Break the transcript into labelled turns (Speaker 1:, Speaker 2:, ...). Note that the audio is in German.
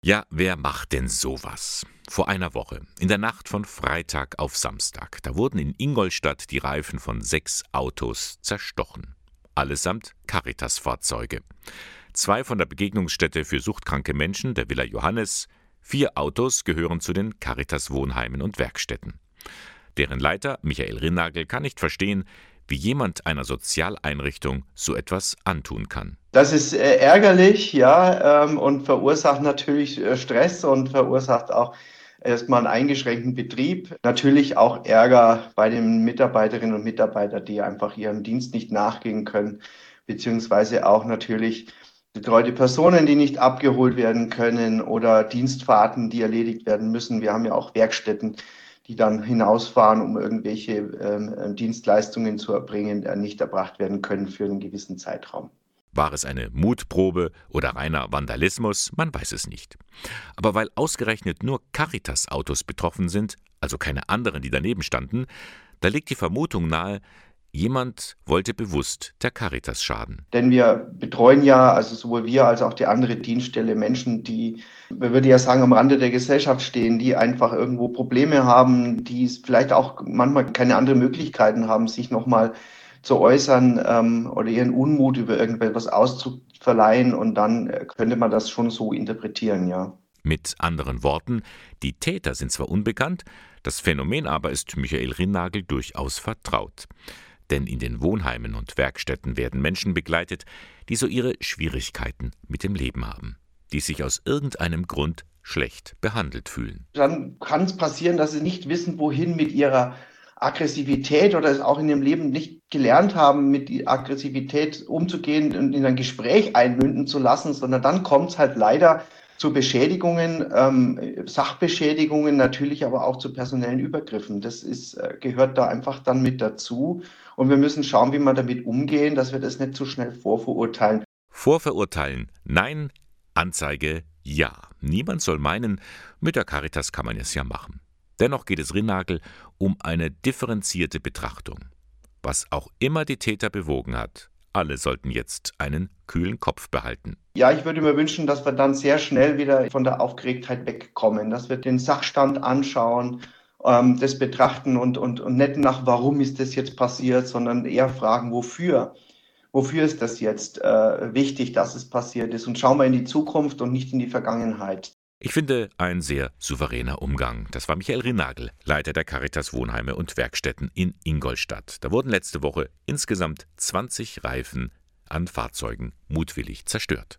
Speaker 1: Ja, wer macht denn sowas? Vor einer Woche, in der Nacht von Freitag auf Samstag, da wurden in Ingolstadt die Reifen von sechs Autos zerstochen. Allesamt Caritas-Fahrzeuge. Zwei von der Begegnungsstätte für suchtkranke Menschen, der Villa Johannes, vier Autos gehören zu den Caritas-Wohnheimen und Werkstätten. Deren Leiter, Michael Rinnagel, kann nicht verstehen, wie jemand einer Sozialeinrichtung so etwas antun kann.
Speaker 2: Das ist äh, ärgerlich, ja, ähm, und verursacht natürlich äh, Stress und verursacht auch erstmal einen eingeschränkten Betrieb. Natürlich auch Ärger bei den Mitarbeiterinnen und Mitarbeitern, die einfach ihrem Dienst nicht nachgehen können, beziehungsweise auch natürlich betreute Personen, die nicht abgeholt werden können oder Dienstfahrten, die erledigt werden müssen. Wir haben ja auch Werkstätten, die dann hinausfahren, um irgendwelche ähm, äh, Dienstleistungen zu erbringen, die nicht erbracht werden können für einen gewissen Zeitraum.
Speaker 1: War es eine Mutprobe oder reiner Vandalismus? Man weiß es nicht. Aber weil ausgerechnet nur Caritas-Autos betroffen sind, also keine anderen, die daneben standen, da liegt die Vermutung nahe, Jemand wollte bewusst der Caritas schaden.
Speaker 2: Denn wir betreuen ja, also sowohl wir als auch die andere Dienststelle, Menschen, die, man würde ja sagen, am Rande der Gesellschaft stehen, die einfach irgendwo Probleme haben, die vielleicht auch manchmal keine anderen Möglichkeiten haben, sich nochmal zu äußern ähm, oder ihren Unmut über irgendetwas auszuverleihen. Und dann könnte man das schon so interpretieren, ja.
Speaker 1: Mit anderen Worten, die Täter sind zwar unbekannt, das Phänomen aber ist Michael Rinnagel durchaus vertraut denn in den Wohnheimen und Werkstätten werden Menschen begleitet, die so ihre Schwierigkeiten mit dem Leben haben, die sich aus irgendeinem Grund schlecht behandelt fühlen.
Speaker 2: Dann kann es passieren, dass sie nicht wissen, wohin mit ihrer Aggressivität oder es auch in ihrem Leben nicht gelernt haben, mit der Aggressivität umzugehen und in ein Gespräch einmünden zu lassen, sondern dann kommt es halt leider zu Beschädigungen, ähm, Sachbeschädigungen, natürlich aber auch zu personellen Übergriffen. Das ist, äh, gehört da einfach dann mit dazu. Und wir müssen schauen, wie wir damit umgehen, dass wir das nicht zu schnell vorverurteilen.
Speaker 1: Vorverurteilen, nein, Anzeige, ja. Niemand soll meinen, mit der Caritas kann man es ja machen. Dennoch geht es Rinnagel um eine differenzierte Betrachtung. Was auch immer die Täter bewogen hat, alle sollten jetzt einen kühlen Kopf behalten.
Speaker 2: Ja, ich würde mir wünschen, dass wir dann sehr schnell wieder von der Aufgeregtheit wegkommen, dass wir den Sachstand anschauen, ähm, das betrachten und, und, und nicht nach, warum ist das jetzt passiert, sondern eher fragen, wofür. Wofür ist das jetzt äh, wichtig, dass es passiert ist? Und schauen wir in die Zukunft und nicht in die Vergangenheit.
Speaker 1: Ich finde ein sehr souveräner Umgang. Das war Michael Rinagel, Leiter der Caritas Wohnheime und Werkstätten in Ingolstadt. Da wurden letzte Woche insgesamt 20 Reifen an Fahrzeugen mutwillig zerstört.